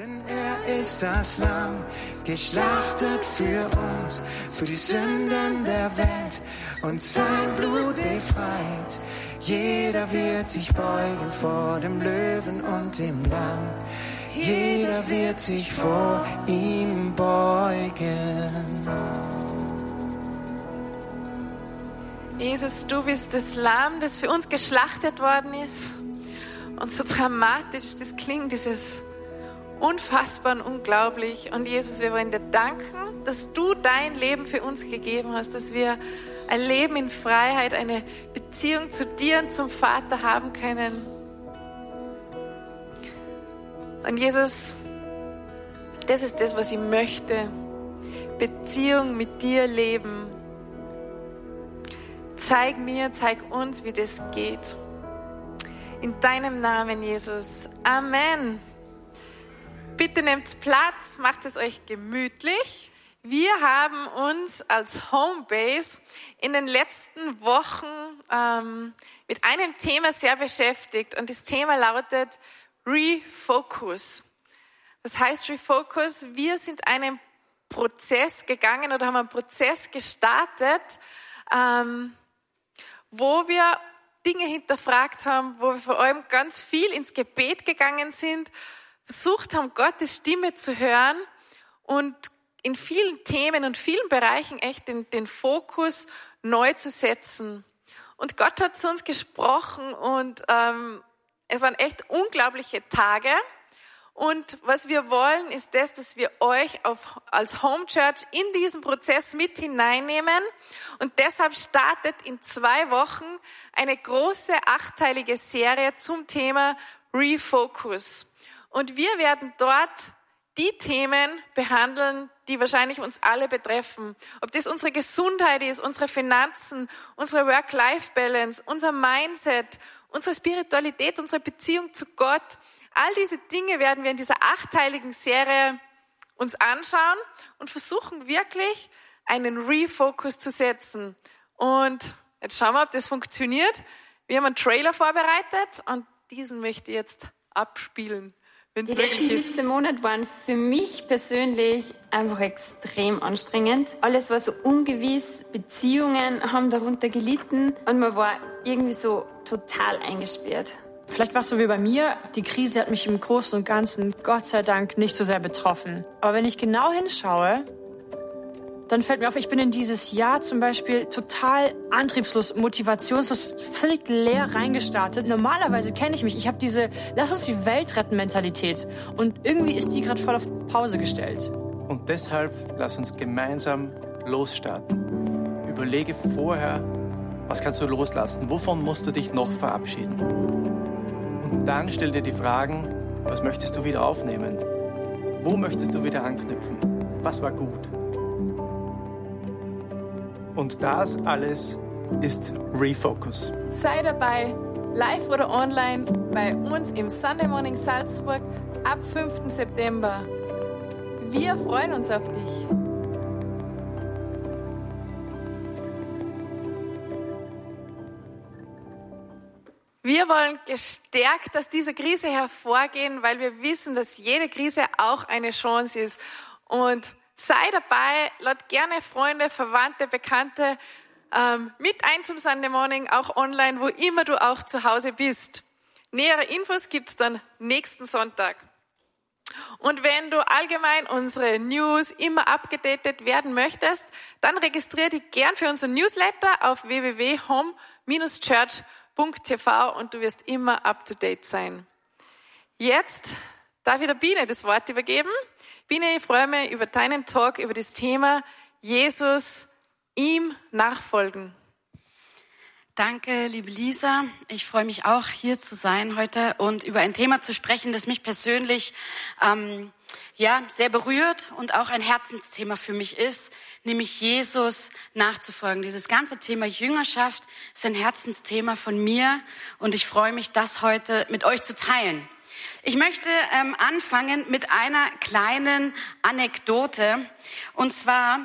Denn er ist das Lamm, geschlachtet für uns, für die Sünden der Welt und sein Blut befreit. Jeder wird sich beugen vor dem Löwen und dem Lamm. Jeder wird sich vor ihm beugen. Jesus, du bist das Lamm, das für uns geschlachtet worden ist. Und so dramatisch das klingt, dieses unfassbar und unglaublich. Und Jesus, wir wollen dir danken, dass du dein Leben für uns gegeben hast, dass wir ein Leben in Freiheit, eine Beziehung zu dir und zum Vater haben können. Und Jesus, das ist das, was ich möchte. Beziehung mit dir leben. Zeig mir, zeig uns, wie das geht. In deinem Namen, Jesus. Amen. Bitte nehmt Platz, macht es euch gemütlich. Wir haben uns als Homebase in den letzten Wochen ähm, mit einem Thema sehr beschäftigt und das Thema lautet Refocus. Was heißt Refocus? Wir sind einen Prozess gegangen oder haben einen Prozess gestartet, ähm, wo wir Dinge hinterfragt haben, wo wir vor allem ganz viel ins Gebet gegangen sind versucht haben, Gottes Stimme zu hören und in vielen Themen und vielen Bereichen echt den, den Fokus neu zu setzen. Und Gott hat zu uns gesprochen und ähm, es waren echt unglaubliche Tage. Und was wir wollen, ist das, dass wir euch auf, als Home Church in diesen Prozess mit hineinnehmen. Und deshalb startet in zwei Wochen eine große achteilige Serie zum Thema Refocus. Und wir werden dort die Themen behandeln, die wahrscheinlich uns alle betreffen. Ob das unsere Gesundheit ist, unsere Finanzen, unsere Work-Life-Balance, unser Mindset, unsere Spiritualität, unsere Beziehung zu Gott. All diese Dinge werden wir in dieser achteiligen Serie uns anschauen und versuchen wirklich einen Refocus zu setzen. Und jetzt schauen wir, ob das funktioniert. Wir haben einen Trailer vorbereitet und diesen möchte ich jetzt abspielen. Die letzten 17 Monate waren für mich persönlich einfach extrem anstrengend. Alles war so ungewiss, Beziehungen haben darunter gelitten und man war irgendwie so total eingesperrt. Vielleicht war es so wie bei mir, die Krise hat mich im Großen und Ganzen, Gott sei Dank, nicht so sehr betroffen. Aber wenn ich genau hinschaue, dann fällt mir auf, ich bin in dieses Jahr zum Beispiel total antriebslos, motivationslos, völlig leer reingestartet. Normalerweise kenne ich mich. Ich habe diese Lass uns die Welt retten Mentalität. Und irgendwie ist die gerade voll auf Pause gestellt. Und deshalb lass uns gemeinsam losstarten. Überlege vorher, was kannst du loslassen? Wovon musst du dich noch verabschieden? Und dann stell dir die Fragen, was möchtest du wieder aufnehmen? Wo möchtest du wieder anknüpfen? Was war gut? Und das alles ist Refocus. Sei dabei, live oder online, bei uns im Sunday Morning Salzburg ab 5. September. Wir freuen uns auf dich. Wir wollen gestärkt aus dieser Krise hervorgehen, weil wir wissen, dass jede Krise auch eine Chance ist. Und Sei dabei, lad gerne Freunde, Verwandte, Bekannte ähm, mit ein zum Sunday Morning, auch online, wo immer du auch zu Hause bist. Nähere Infos gibt's dann nächsten Sonntag. Und wenn du allgemein unsere News immer abgedatet werden möchtest, dann registriere dich gern für unseren Newsletter auf www.home-church.tv und du wirst immer up to date sein. Jetzt darf ich der Biene das Wort übergeben. Biene, ich freue mich über deinen Talk, über das Thema Jesus, ihm nachfolgen. Danke, liebe Lisa. Ich freue mich auch, hier zu sein heute und über ein Thema zu sprechen, das mich persönlich ähm, ja sehr berührt und auch ein Herzensthema für mich ist, nämlich Jesus nachzufolgen. Dieses ganze Thema Jüngerschaft ist ein Herzensthema von mir und ich freue mich, das heute mit euch zu teilen. Ich möchte ähm, anfangen mit einer kleinen Anekdote. Und zwar,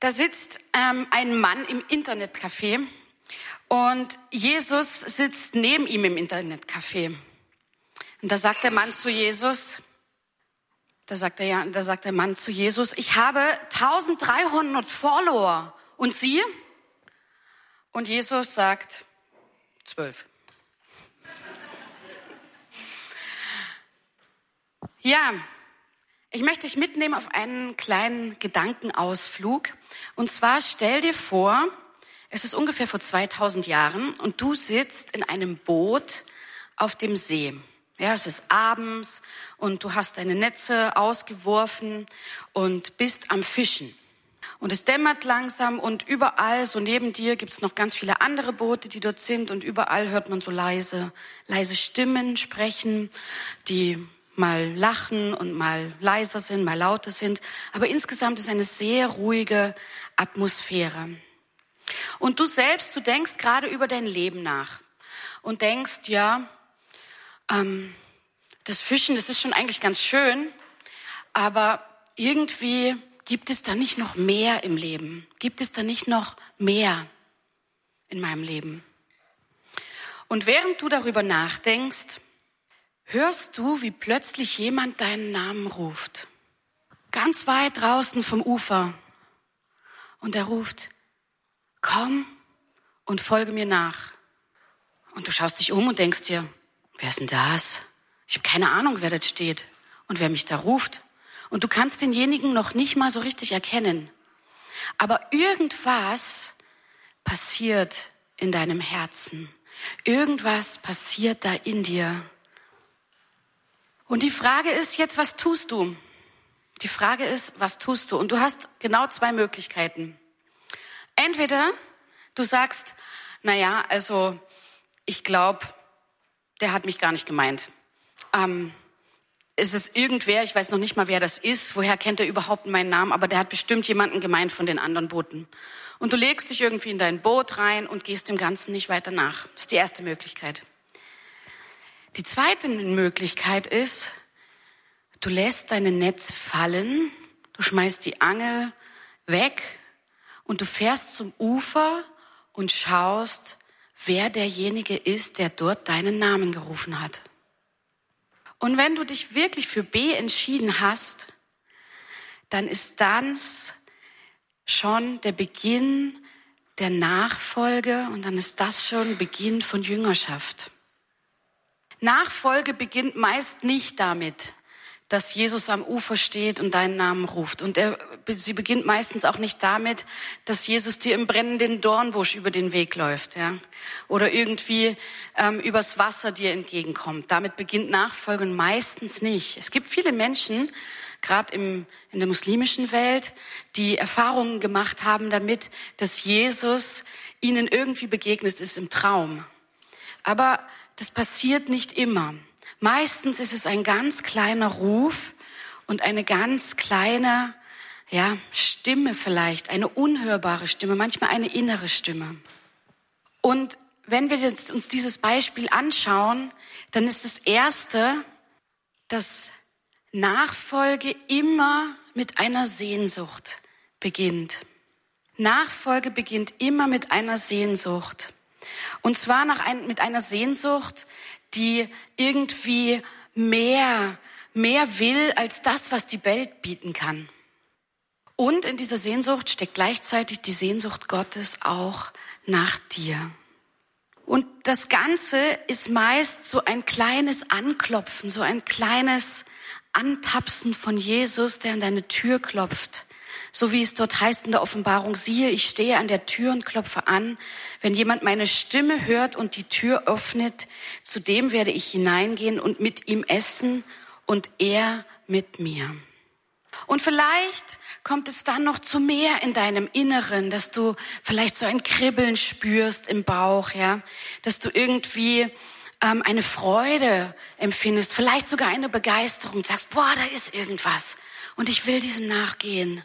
da sitzt ähm, ein Mann im Internetcafé und Jesus sitzt neben ihm im Internetcafé. Und da sagt der Mann zu Jesus, Da sagt der, ja, da sagt der Mann zu Jesus, ich habe 1300 Follower. Und Sie? Und Jesus sagt, zwölf. Ja, ich möchte dich mitnehmen auf einen kleinen Gedankenausflug. Und zwar stell dir vor, es ist ungefähr vor 2000 Jahren und du sitzt in einem Boot auf dem See. Ja, es ist abends und du hast deine Netze ausgeworfen und bist am Fischen. Und es dämmert langsam und überall, so neben dir, gibt es noch ganz viele andere Boote, die dort sind und überall hört man so leise, leise Stimmen sprechen, die mal lachen und mal leiser sind, mal lauter sind. Aber insgesamt ist eine sehr ruhige Atmosphäre. Und du selbst, du denkst gerade über dein Leben nach und denkst, ja, ähm, das Fischen, das ist schon eigentlich ganz schön, aber irgendwie gibt es da nicht noch mehr im Leben? Gibt es da nicht noch mehr in meinem Leben? Und während du darüber nachdenkst, hörst du, wie plötzlich jemand deinen Namen ruft. Ganz weit draußen vom Ufer. Und er ruft, komm und folge mir nach. Und du schaust dich um und denkst dir, wer ist denn das? Ich habe keine Ahnung, wer das steht und wer mich da ruft. Und du kannst denjenigen noch nicht mal so richtig erkennen. Aber irgendwas passiert in deinem Herzen. Irgendwas passiert da in dir. Und die Frage ist jetzt, was tust du? Die Frage ist, was tust du? Und du hast genau zwei Möglichkeiten. Entweder du sagst, na ja, also ich glaube, der hat mich gar nicht gemeint. Ähm, es ist irgendwer, ich weiß noch nicht mal, wer das ist, woher kennt er überhaupt meinen Namen, aber der hat bestimmt jemanden gemeint von den anderen Booten. Und du legst dich irgendwie in dein Boot rein und gehst dem Ganzen nicht weiter nach. Das ist die erste Möglichkeit. Die zweite Möglichkeit ist, du lässt deine Netz fallen, du schmeißt die Angel weg und du fährst zum Ufer und schaust, wer derjenige ist, der dort deinen Namen gerufen hat. Und wenn du dich wirklich für B entschieden hast, dann ist das schon der Beginn der Nachfolge und dann ist das schon Beginn von Jüngerschaft. Nachfolge beginnt meist nicht damit, dass Jesus am Ufer steht und deinen Namen ruft. Und er, sie beginnt meistens auch nicht damit, dass Jesus dir im brennenden Dornbusch über den Weg läuft, ja, oder irgendwie ähm, übers Wasser dir entgegenkommt. Damit beginnt Nachfolge meistens nicht. Es gibt viele Menschen, gerade in der muslimischen Welt, die Erfahrungen gemacht haben damit, dass Jesus ihnen irgendwie begegnet ist im Traum. Aber das passiert nicht immer. Meistens ist es ein ganz kleiner Ruf und eine ganz kleine, ja, Stimme vielleicht, eine unhörbare Stimme, manchmal eine innere Stimme. Und wenn wir uns dieses Beispiel anschauen, dann ist das erste, dass Nachfolge immer mit einer Sehnsucht beginnt. Nachfolge beginnt immer mit einer Sehnsucht. Und zwar nach ein, mit einer Sehnsucht, die irgendwie mehr, mehr will als das, was die Welt bieten kann. Und in dieser Sehnsucht steckt gleichzeitig die Sehnsucht Gottes auch nach dir. Und das Ganze ist meist so ein kleines Anklopfen, so ein kleines Antapsen von Jesus, der an deine Tür klopft so wie es dort heißt in der Offenbarung, siehe, ich stehe an der Tür und klopfe an. Wenn jemand meine Stimme hört und die Tür öffnet, zu dem werde ich hineingehen und mit ihm essen und er mit mir. Und vielleicht kommt es dann noch zu mehr in deinem Inneren, dass du vielleicht so ein Kribbeln spürst im Bauch, ja, dass du irgendwie ähm, eine Freude empfindest, vielleicht sogar eine Begeisterung, sagst, boah, da ist irgendwas und ich will diesem nachgehen.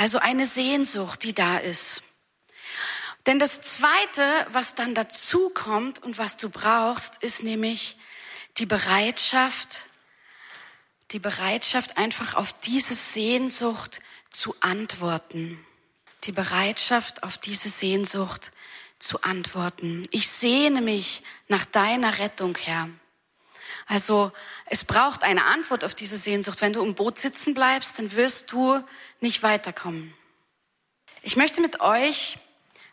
Also eine Sehnsucht, die da ist. Denn das Zweite, was dann dazu kommt und was du brauchst, ist nämlich die Bereitschaft, die Bereitschaft einfach auf diese Sehnsucht zu antworten. Die Bereitschaft auf diese Sehnsucht zu antworten. Ich sehne mich nach deiner Rettung, Herr. Also es braucht eine Antwort auf diese Sehnsucht. Wenn du im Boot sitzen bleibst, dann wirst du nicht weiterkommen. Ich möchte mit euch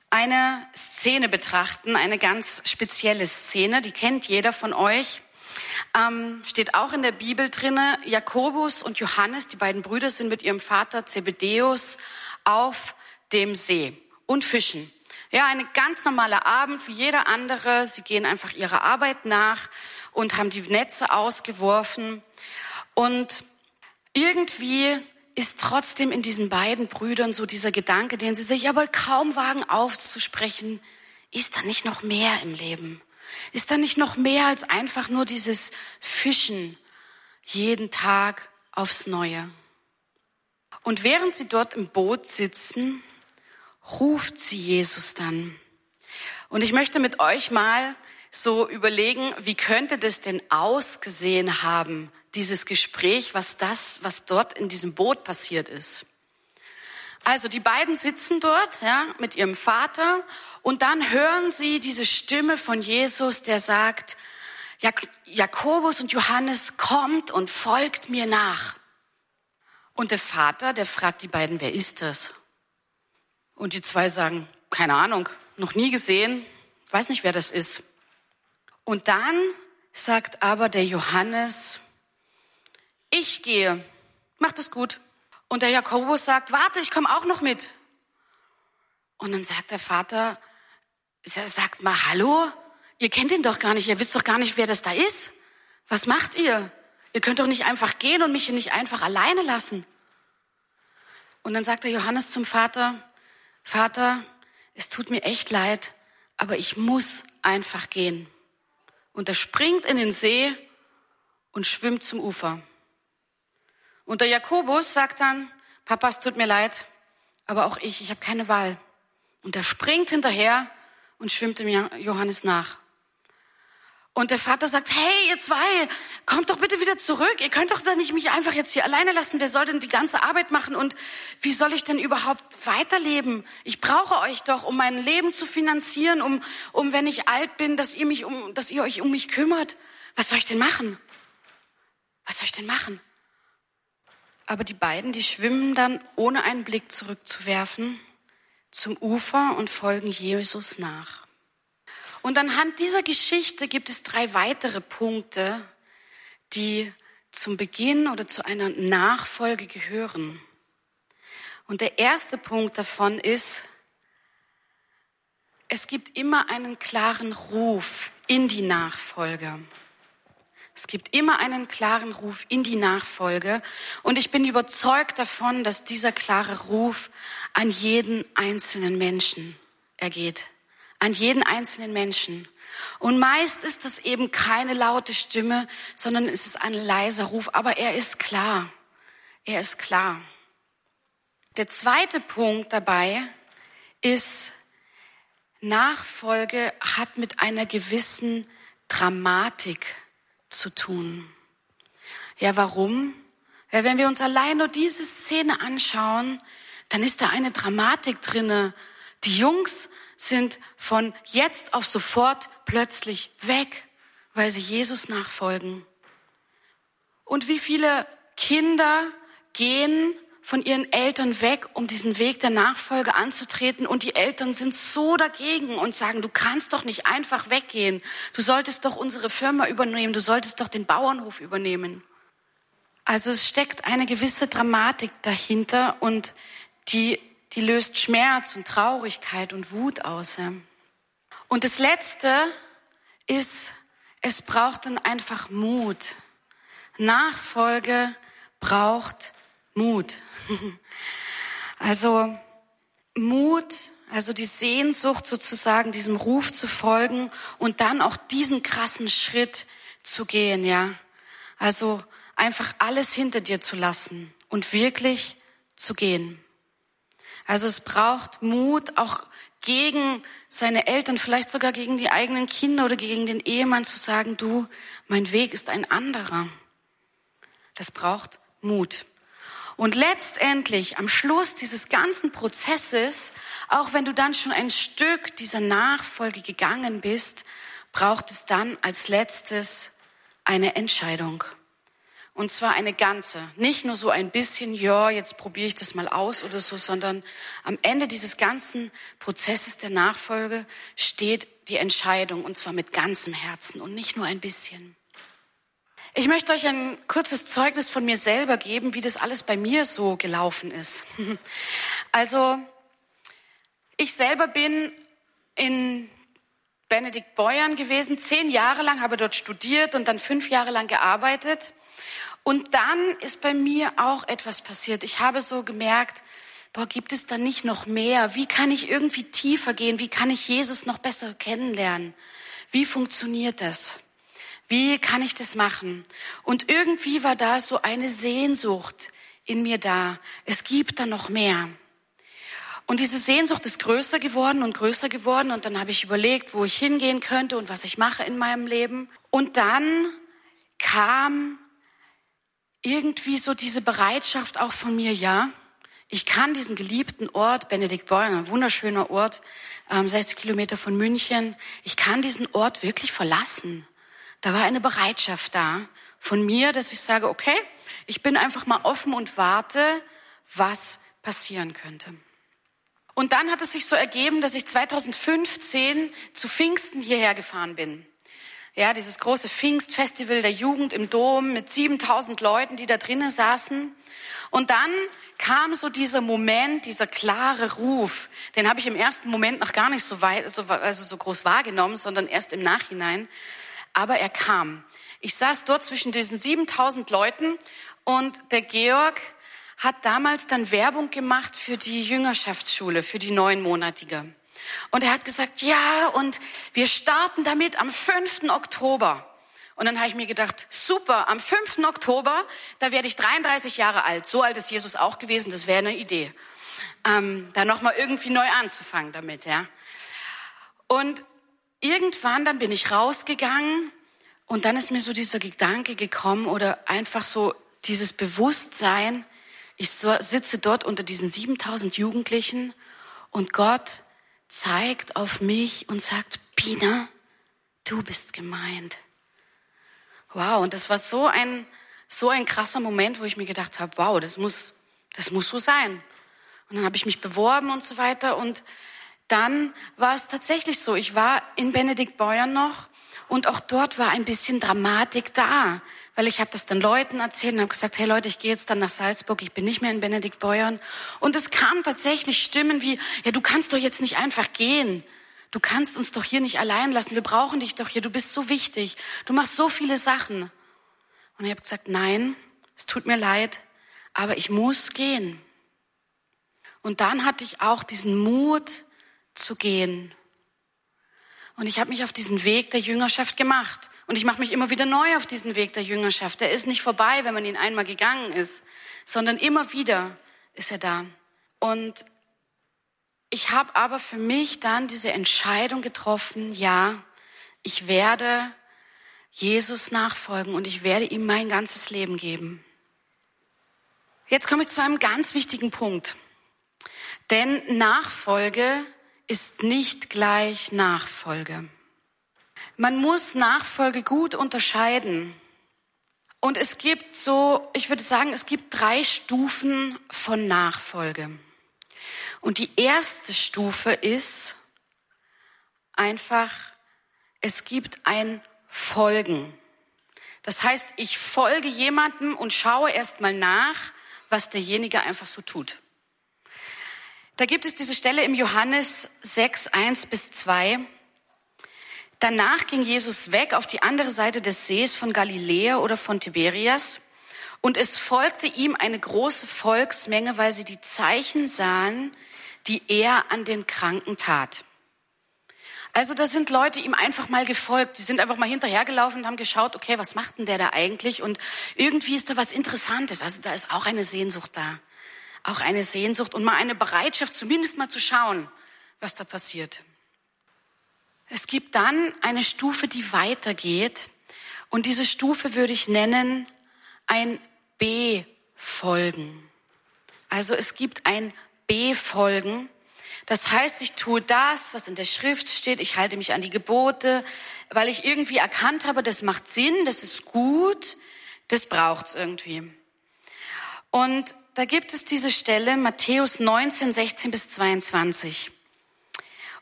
eine Szene betrachten, eine ganz spezielle Szene, die kennt jeder von euch. Ähm, steht auch in der Bibel drinne. Jakobus und Johannes, die beiden Brüder, sind mit ihrem Vater Zebedeus auf dem See und fischen. Ja, eine ganz normale Abend wie jeder andere. Sie gehen einfach ihrer Arbeit nach und haben die Netze ausgeworfen. Und irgendwie ist trotzdem in diesen beiden Brüdern so dieser Gedanke, den sie sich aber kaum wagen aufzusprechen, ist da nicht noch mehr im Leben? Ist da nicht noch mehr als einfach nur dieses Fischen jeden Tag aufs Neue? Und während sie dort im Boot sitzen, ruft sie Jesus dann. Und ich möchte mit euch mal so überlegen, wie könnte das denn ausgesehen haben, dieses Gespräch, was das, was dort in diesem Boot passiert ist. Also die beiden sitzen dort, ja, mit ihrem Vater und dann hören sie diese Stimme von Jesus, der sagt, Jak Jakobus und Johannes kommt und folgt mir nach. Und der Vater, der fragt die beiden, wer ist das? Und die zwei sagen, keine Ahnung, noch nie gesehen, weiß nicht, wer das ist. Und dann sagt aber der Johannes, ich gehe, macht es gut. Und der Jakobus sagt, warte, ich komme auch noch mit. Und dann sagt der Vater, sagt mal, hallo, ihr kennt ihn doch gar nicht, ihr wisst doch gar nicht, wer das da ist. Was macht ihr? Ihr könnt doch nicht einfach gehen und mich hier nicht einfach alleine lassen. Und dann sagt der Johannes zum Vater, Vater, es tut mir echt leid, aber ich muss einfach gehen. Und er springt in den See und schwimmt zum Ufer. Und der Jakobus sagt dann, Papa, es tut mir leid, aber auch ich, ich habe keine Wahl. Und er springt hinterher und schwimmt dem Johannes nach. Und der Vater sagt, hey, ihr zwei, kommt doch bitte wieder zurück. Ihr könnt doch da nicht mich einfach jetzt hier alleine lassen. Wer soll denn die ganze Arbeit machen? Und wie soll ich denn überhaupt weiterleben? Ich brauche euch doch, um mein Leben zu finanzieren, um, um wenn ich alt bin, dass ihr mich um, dass ihr euch um mich kümmert. Was soll ich denn machen? Was soll ich denn machen? Aber die beiden, die schwimmen dann, ohne einen Blick zurückzuwerfen, zum Ufer und folgen Jesus nach. Und anhand dieser Geschichte gibt es drei weitere Punkte, die zum Beginn oder zu einer Nachfolge gehören. Und der erste Punkt davon ist, es gibt immer einen klaren Ruf in die Nachfolge. Es gibt immer einen klaren Ruf in die Nachfolge. Und ich bin überzeugt davon, dass dieser klare Ruf an jeden einzelnen Menschen ergeht an jeden einzelnen Menschen. Und meist ist das eben keine laute Stimme, sondern es ist ein leiser Ruf, aber er ist klar. Er ist klar. Der zweite Punkt dabei ist, Nachfolge hat mit einer gewissen Dramatik zu tun. Ja, warum? Ja, wenn wir uns allein nur diese Szene anschauen, dann ist da eine Dramatik drinne. Die Jungs sind von jetzt auf sofort plötzlich weg, weil sie Jesus nachfolgen. Und wie viele Kinder gehen von ihren Eltern weg, um diesen Weg der Nachfolge anzutreten. Und die Eltern sind so dagegen und sagen, du kannst doch nicht einfach weggehen. Du solltest doch unsere Firma übernehmen. Du solltest doch den Bauernhof übernehmen. Also es steckt eine gewisse Dramatik dahinter und die die löst Schmerz und Traurigkeit und Wut aus. Und das Letzte ist, es braucht dann einfach Mut. Nachfolge braucht Mut. Also Mut, also die Sehnsucht sozusagen, diesem Ruf zu folgen und dann auch diesen krassen Schritt zu gehen, ja. Also einfach alles hinter dir zu lassen und wirklich zu gehen. Also es braucht Mut, auch gegen seine Eltern, vielleicht sogar gegen die eigenen Kinder oder gegen den Ehemann zu sagen, du, mein Weg ist ein anderer. Das braucht Mut. Und letztendlich, am Schluss dieses ganzen Prozesses, auch wenn du dann schon ein Stück dieser Nachfolge gegangen bist, braucht es dann als letztes eine Entscheidung. Und zwar eine ganze. Nicht nur so ein bisschen, ja, jetzt probiere ich das mal aus oder so, sondern am Ende dieses ganzen Prozesses der Nachfolge steht die Entscheidung und zwar mit ganzem Herzen und nicht nur ein bisschen. Ich möchte euch ein kurzes Zeugnis von mir selber geben, wie das alles bei mir so gelaufen ist. Also, ich selber bin in Benedikt Beuern gewesen, zehn Jahre lang, habe dort studiert und dann fünf Jahre lang gearbeitet. Und dann ist bei mir auch etwas passiert. Ich habe so gemerkt, boah, gibt es da nicht noch mehr? Wie kann ich irgendwie tiefer gehen? Wie kann ich Jesus noch besser kennenlernen? Wie funktioniert das? Wie kann ich das machen? Und irgendwie war da so eine Sehnsucht in mir da. Es gibt da noch mehr. Und diese Sehnsucht ist größer geworden und größer geworden. Und dann habe ich überlegt, wo ich hingehen könnte und was ich mache in meinem Leben. Und dann kam irgendwie so diese Bereitschaft auch von mir, ja, ich kann diesen geliebten Ort, Benedikt Beuern, ein wunderschöner Ort, 60 ähm, Kilometer von München, ich kann diesen Ort wirklich verlassen. Da war eine Bereitschaft da von mir, dass ich sage, okay, ich bin einfach mal offen und warte, was passieren könnte. Und dann hat es sich so ergeben, dass ich 2015 zu Pfingsten hierher gefahren bin. Ja, dieses große Pfingstfestival der Jugend im Dom mit 7000 Leuten, die da drinnen saßen. Und dann kam so dieser Moment, dieser klare Ruf. Den habe ich im ersten Moment noch gar nicht so weit, so, also so groß wahrgenommen, sondern erst im Nachhinein aber er kam. Ich saß dort zwischen diesen 7000 Leuten und der Georg hat damals dann Werbung gemacht für die Jüngerschaftsschule, für die neunmonatige. Und er hat gesagt, ja, und wir starten damit am 5. Oktober. Und dann habe ich mir gedacht, super, am 5. Oktober, da werde ich 33 Jahre alt. So alt ist Jesus auch gewesen, das wäre eine Idee. Ähm, da nochmal irgendwie neu anzufangen damit, ja. Und irgendwann dann bin ich rausgegangen und dann ist mir so dieser Gedanke gekommen oder einfach so dieses Bewusstsein, ich sitze dort unter diesen 7000 Jugendlichen und Gott zeigt auf mich und sagt, Pina, du bist gemeint. Wow, und das war so ein, so ein krasser Moment, wo ich mir gedacht habe, wow, das muss, das muss so sein. Und dann habe ich mich beworben und so weiter und dann war es tatsächlich so, ich war in Benedikt Beuern noch und auch dort war ein bisschen Dramatik da, weil ich habe das dann Leuten erzählt und habe gesagt, hey Leute, ich gehe jetzt dann nach Salzburg, ich bin nicht mehr in Benedikt Beuern. Und es kamen tatsächlich Stimmen wie, ja, du kannst doch jetzt nicht einfach gehen. Du kannst uns doch hier nicht allein lassen. Wir brauchen dich doch hier. Du bist so wichtig. Du machst so viele Sachen. Und ich habe gesagt, nein, es tut mir leid, aber ich muss gehen. Und dann hatte ich auch diesen Mut, zu gehen. Und ich habe mich auf diesen Weg der Jüngerschaft gemacht. Und ich mache mich immer wieder neu auf diesen Weg der Jüngerschaft. Der ist nicht vorbei, wenn man ihn einmal gegangen ist, sondern immer wieder ist er da. Und ich habe aber für mich dann diese Entscheidung getroffen, ja, ich werde Jesus nachfolgen und ich werde ihm mein ganzes Leben geben. Jetzt komme ich zu einem ganz wichtigen Punkt. Denn Nachfolge ist nicht gleich Nachfolge. Man muss Nachfolge gut unterscheiden. Und es gibt so, ich würde sagen, es gibt drei Stufen von Nachfolge. Und die erste Stufe ist einfach, es gibt ein Folgen. Das heißt, ich folge jemandem und schaue erst mal nach, was derjenige einfach so tut. Da gibt es diese Stelle im Johannes 6, 1 bis 2. Danach ging Jesus weg auf die andere Seite des Sees von Galiläa oder von Tiberias. Und es folgte ihm eine große Volksmenge, weil sie die Zeichen sahen, die er an den Kranken tat. Also da sind Leute ihm einfach mal gefolgt. Die sind einfach mal hinterhergelaufen und haben geschaut, okay, was macht denn der da eigentlich? Und irgendwie ist da was Interessantes. Also da ist auch eine Sehnsucht da auch eine Sehnsucht und mal eine Bereitschaft, zumindest mal zu schauen, was da passiert. Es gibt dann eine Stufe, die weitergeht. Und diese Stufe würde ich nennen ein B-Folgen. Also es gibt ein B-Folgen. Das heißt, ich tue das, was in der Schrift steht, ich halte mich an die Gebote, weil ich irgendwie erkannt habe, das macht Sinn, das ist gut, das braucht's irgendwie. Und da gibt es diese Stelle, Matthäus 19, 16 bis 22.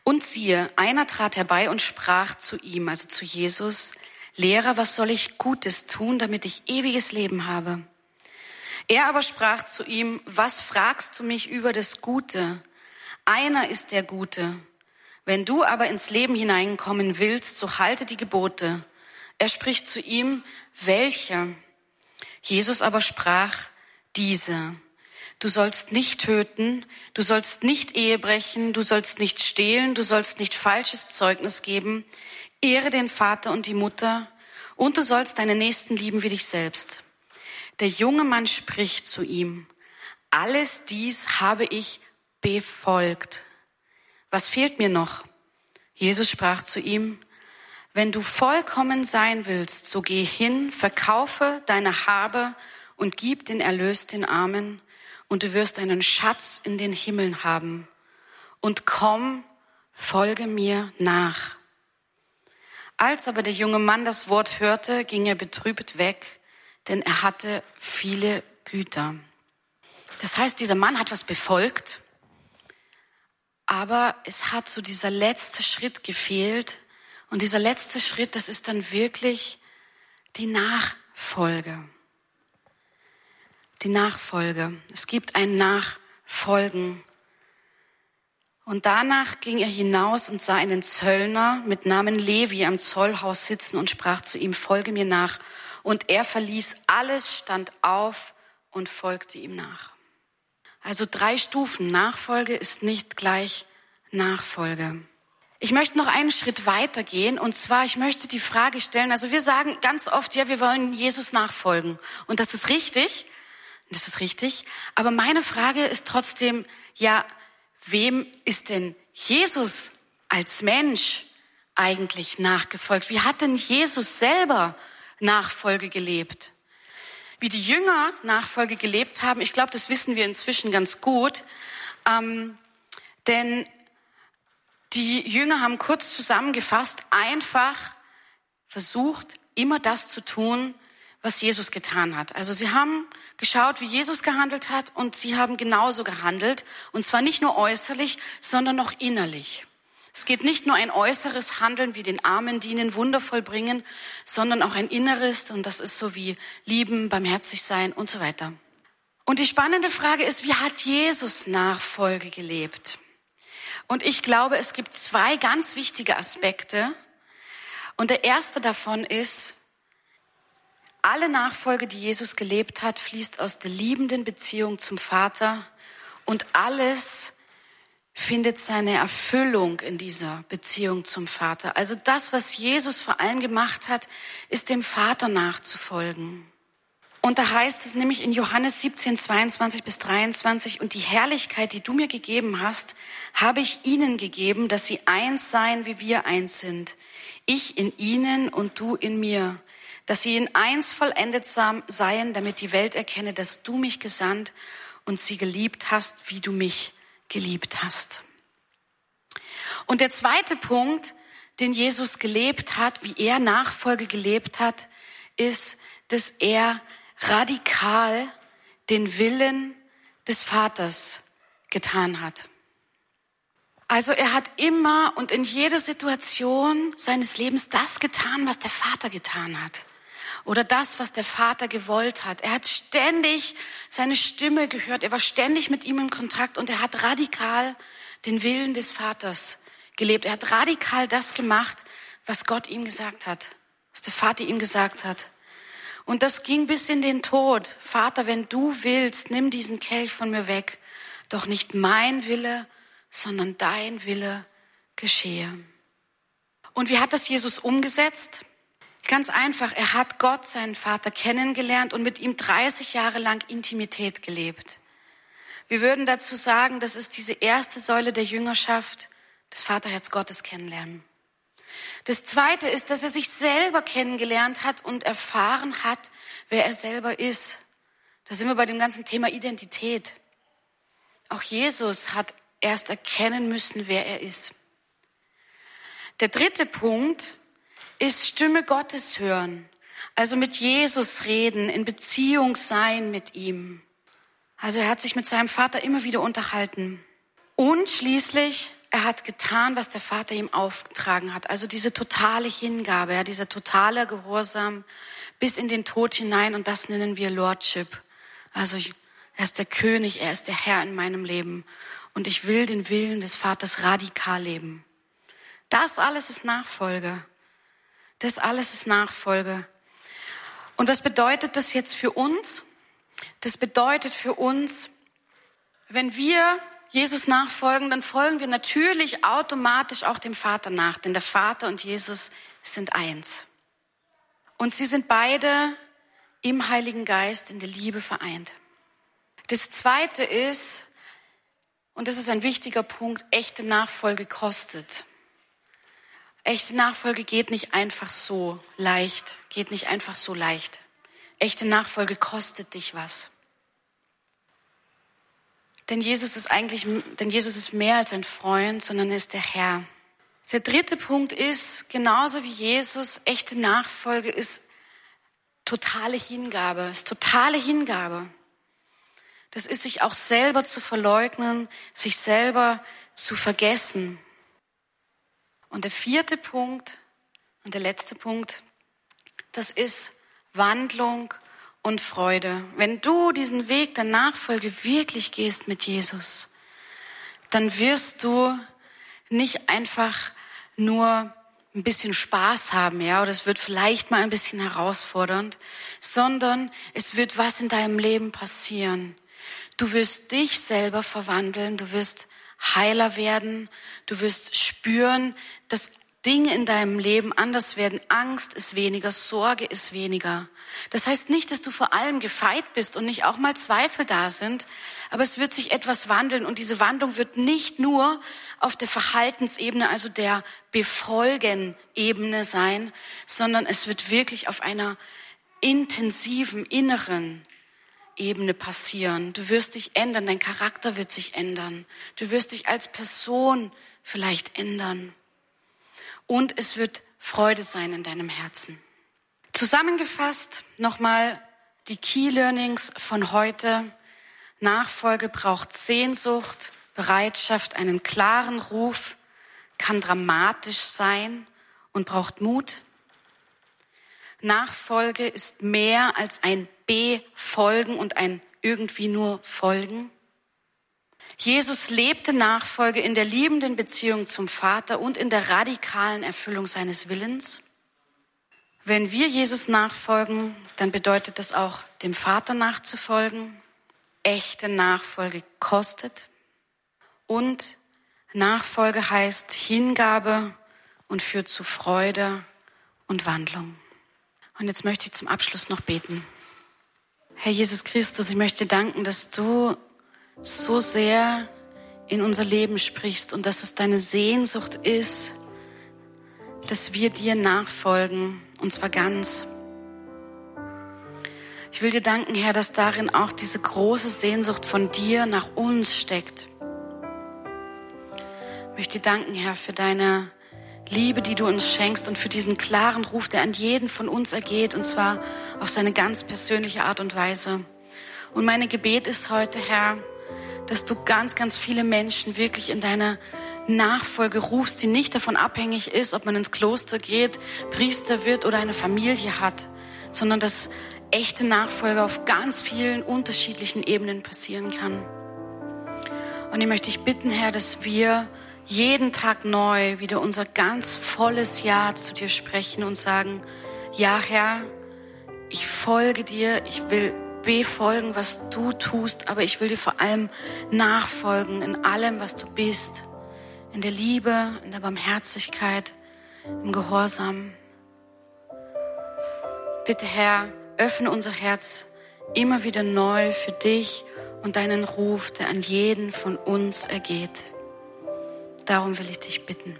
Und siehe, einer trat herbei und sprach zu ihm, also zu Jesus, Lehrer, was soll ich Gutes tun, damit ich ewiges Leben habe? Er aber sprach zu ihm, was fragst du mich über das Gute? Einer ist der Gute. Wenn du aber ins Leben hineinkommen willst, so halte die Gebote. Er spricht zu ihm, welcher? Jesus aber sprach, diese. Du sollst nicht töten, du sollst nicht Ehe brechen, du sollst nicht stehlen, du sollst nicht falsches Zeugnis geben, ehre den Vater und die Mutter und du sollst deine Nächsten lieben wie dich selbst. Der junge Mann spricht zu ihm, alles dies habe ich befolgt. Was fehlt mir noch? Jesus sprach zu ihm, wenn du vollkommen sein willst, so geh hin, verkaufe deine Habe und gib den Erlös den Armen, und du wirst einen Schatz in den Himmeln haben. Und komm, folge mir nach. Als aber der junge Mann das Wort hörte, ging er betrübt weg, denn er hatte viele Güter. Das heißt, dieser Mann hat was befolgt, aber es hat so dieser letzte Schritt gefehlt. Und dieser letzte Schritt, das ist dann wirklich die Nachfolge. Die Nachfolge. Es gibt ein Nachfolgen. Und danach ging er hinaus und sah einen Zöllner mit Namen Levi am Zollhaus sitzen und sprach zu ihm, folge mir nach. Und er verließ alles, stand auf und folgte ihm nach. Also drei Stufen. Nachfolge ist nicht gleich Nachfolge. Ich möchte noch einen Schritt weiter gehen und zwar, ich möchte die Frage stellen, also wir sagen ganz oft, ja, wir wollen Jesus nachfolgen und das ist richtig, das ist richtig, aber meine Frage ist trotzdem, ja, wem ist denn Jesus als Mensch eigentlich nachgefolgt? Wie hat denn Jesus selber Nachfolge gelebt? Wie die Jünger Nachfolge gelebt haben, ich glaube, das wissen wir inzwischen ganz gut. Ähm, denn die Jünger haben kurz zusammengefasst einfach versucht, immer das zu tun, was Jesus getan hat. Also sie haben geschaut, wie Jesus gehandelt hat und sie haben genauso gehandelt. Und zwar nicht nur äußerlich, sondern auch innerlich. Es geht nicht nur ein äußeres Handeln wie den Armen dienen, wundervoll bringen, sondern auch ein inneres und das ist so wie lieben, barmherzig sein und so weiter. Und die spannende Frage ist, wie hat Jesus Nachfolge gelebt? Und ich glaube, es gibt zwei ganz wichtige Aspekte. Und der erste davon ist, alle Nachfolge, die Jesus gelebt hat, fließt aus der liebenden Beziehung zum Vater und alles findet seine Erfüllung in dieser Beziehung zum Vater. Also das, was Jesus vor allem gemacht hat, ist dem Vater nachzufolgen. Und da heißt es nämlich in Johannes 17, 22 bis 23, und die Herrlichkeit, die du mir gegeben hast, habe ich ihnen gegeben, dass sie eins seien, wie wir eins sind. Ich in ihnen und du in mir. Dass sie in eins vollendet seien, damit die Welt erkenne, dass du mich gesandt und sie geliebt hast, wie du mich geliebt hast. Und der zweite Punkt, den Jesus gelebt hat, wie er Nachfolge gelebt hat, ist, dass er radikal den Willen des Vaters getan hat. Also er hat immer und in jeder Situation seines Lebens das getan, was der Vater getan hat. Oder das, was der Vater gewollt hat. Er hat ständig seine Stimme gehört. Er war ständig mit ihm in Kontakt und er hat radikal den Willen des Vaters gelebt. Er hat radikal das gemacht, was Gott ihm gesagt hat, was der Vater ihm gesagt hat. Und das ging bis in den Tod. Vater, wenn du willst, nimm diesen Kelch von mir weg. Doch nicht mein Wille, sondern dein Wille geschehe. Und wie hat das Jesus umgesetzt? Ganz einfach, er hat Gott, seinen Vater, kennengelernt und mit ihm 30 Jahre lang Intimität gelebt. Wir würden dazu sagen, das ist diese erste Säule der Jüngerschaft, das Vaterherz Gottes kennenlernen. Das zweite ist, dass er sich selber kennengelernt hat und erfahren hat, wer er selber ist. Da sind wir bei dem ganzen Thema Identität. Auch Jesus hat erst erkennen müssen, wer er ist. Der dritte Punkt ist Stimme Gottes hören. Also mit Jesus reden, in Beziehung sein mit ihm. Also er hat sich mit seinem Vater immer wieder unterhalten. Und schließlich, er hat getan, was der Vater ihm aufgetragen hat. Also diese totale Hingabe, ja, dieser totale Gehorsam bis in den Tod hinein. Und das nennen wir Lordship. Also er ist der König, er ist der Herr in meinem Leben. Und ich will den Willen des Vaters radikal leben. Das alles ist Nachfolge. Das alles ist Nachfolge. Und was bedeutet das jetzt für uns? Das bedeutet für uns, wenn wir Jesus nachfolgen, dann folgen wir natürlich automatisch auch dem Vater nach, denn der Vater und Jesus sind eins. Und sie sind beide im Heiligen Geist in der Liebe vereint. Das Zweite ist, und das ist ein wichtiger Punkt, echte Nachfolge kostet. Echte Nachfolge geht nicht einfach so leicht, geht nicht einfach so leicht. Echte Nachfolge kostet dich was. Denn Jesus ist eigentlich, denn Jesus ist mehr als ein Freund, sondern er ist der Herr. Der dritte Punkt ist, genauso wie Jesus, echte Nachfolge ist totale Hingabe, ist totale Hingabe. Das ist sich auch selber zu verleugnen, sich selber zu vergessen. Und der vierte Punkt und der letzte Punkt, das ist Wandlung und Freude. Wenn du diesen Weg der Nachfolge wirklich gehst mit Jesus, dann wirst du nicht einfach nur ein bisschen Spaß haben, ja, oder es wird vielleicht mal ein bisschen herausfordernd, sondern es wird was in deinem Leben passieren. Du wirst dich selber verwandeln, du wirst heiler werden. Du wirst spüren, dass Dinge in deinem Leben anders werden. Angst ist weniger, Sorge ist weniger. Das heißt nicht, dass du vor allem gefeit bist und nicht auch mal Zweifel da sind, aber es wird sich etwas wandeln und diese Wandlung wird nicht nur auf der Verhaltensebene, also der Befolgen-Ebene sein, sondern es wird wirklich auf einer intensiven inneren Ebene passieren. Du wirst dich ändern, dein Charakter wird sich ändern. Du wirst dich als Person vielleicht ändern. Und es wird Freude sein in deinem Herzen. Zusammengefasst nochmal die Key Learnings von heute. Nachfolge braucht Sehnsucht, Bereitschaft, einen klaren Ruf, kann dramatisch sein und braucht Mut. Nachfolge ist mehr als ein befolgen und ein irgendwie nur folgen. Jesus lebte Nachfolge in der liebenden Beziehung zum Vater und in der radikalen Erfüllung seines Willens. Wenn wir Jesus nachfolgen, dann bedeutet das auch, dem Vater nachzufolgen. Echte Nachfolge kostet. Und Nachfolge heißt Hingabe und führt zu Freude und Wandlung. Und jetzt möchte ich zum Abschluss noch beten. Herr Jesus Christus, ich möchte danken, dass du so sehr in unser Leben sprichst und dass es deine Sehnsucht ist, dass wir dir nachfolgen, und zwar ganz. Ich will dir danken, Herr, dass darin auch diese große Sehnsucht von dir nach uns steckt. Ich möchte dir danken, Herr, für deine Liebe, die du uns schenkst und für diesen klaren Ruf, der an jeden von uns ergeht, und zwar auf seine ganz persönliche Art und Weise. Und meine Gebet ist heute, Herr, dass du ganz, ganz viele Menschen wirklich in deine Nachfolge rufst, die nicht davon abhängig ist, ob man ins Kloster geht, Priester wird oder eine Familie hat, sondern dass echte Nachfolge auf ganz vielen unterschiedlichen Ebenen passieren kann. Und ich möchte dich bitten, Herr, dass wir jeden Tag neu wieder unser ganz volles Ja zu dir sprechen und sagen, ja Herr, ich folge dir, ich will befolgen, was du tust, aber ich will dir vor allem nachfolgen in allem, was du bist, in der Liebe, in der Barmherzigkeit, im Gehorsam. Bitte Herr, öffne unser Herz immer wieder neu für dich und deinen Ruf, der an jeden von uns ergeht. Darum will ich dich bitten.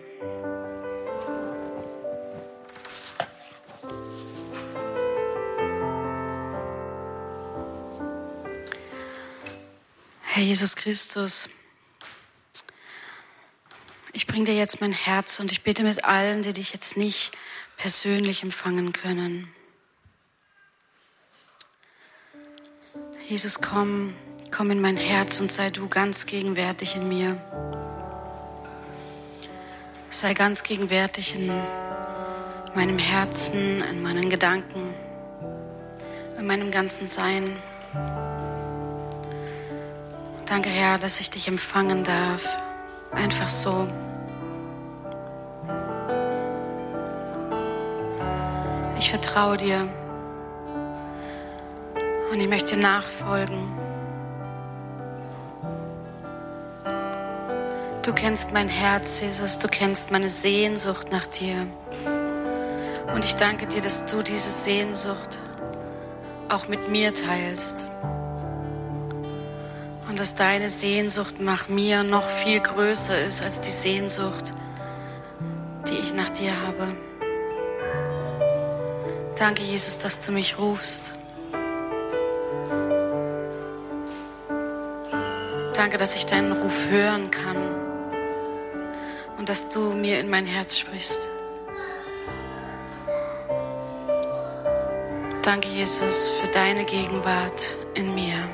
Herr Jesus Christus, bringe dir jetzt mein Herz und ich bitte mit allen, die dich jetzt nicht persönlich empfangen können. Jesus, komm, komm in mein Herz und sei du ganz gegenwärtig in mir. Sei ganz gegenwärtig in meinem Herzen, in meinen Gedanken, in meinem ganzen Sein. Danke, Herr, dass ich dich empfangen darf. Einfach so. Ich vertraue dir und ich möchte nachfolgen. Du kennst mein Herz, Jesus, du kennst meine Sehnsucht nach dir. Und ich danke dir, dass du diese Sehnsucht auch mit mir teilst. Und dass deine Sehnsucht nach mir noch viel größer ist als die Sehnsucht, die ich nach dir habe. Danke, Jesus, dass du mich rufst. Danke, dass ich deinen Ruf hören kann und dass du mir in mein Herz sprichst. Danke, Jesus, für deine Gegenwart in mir.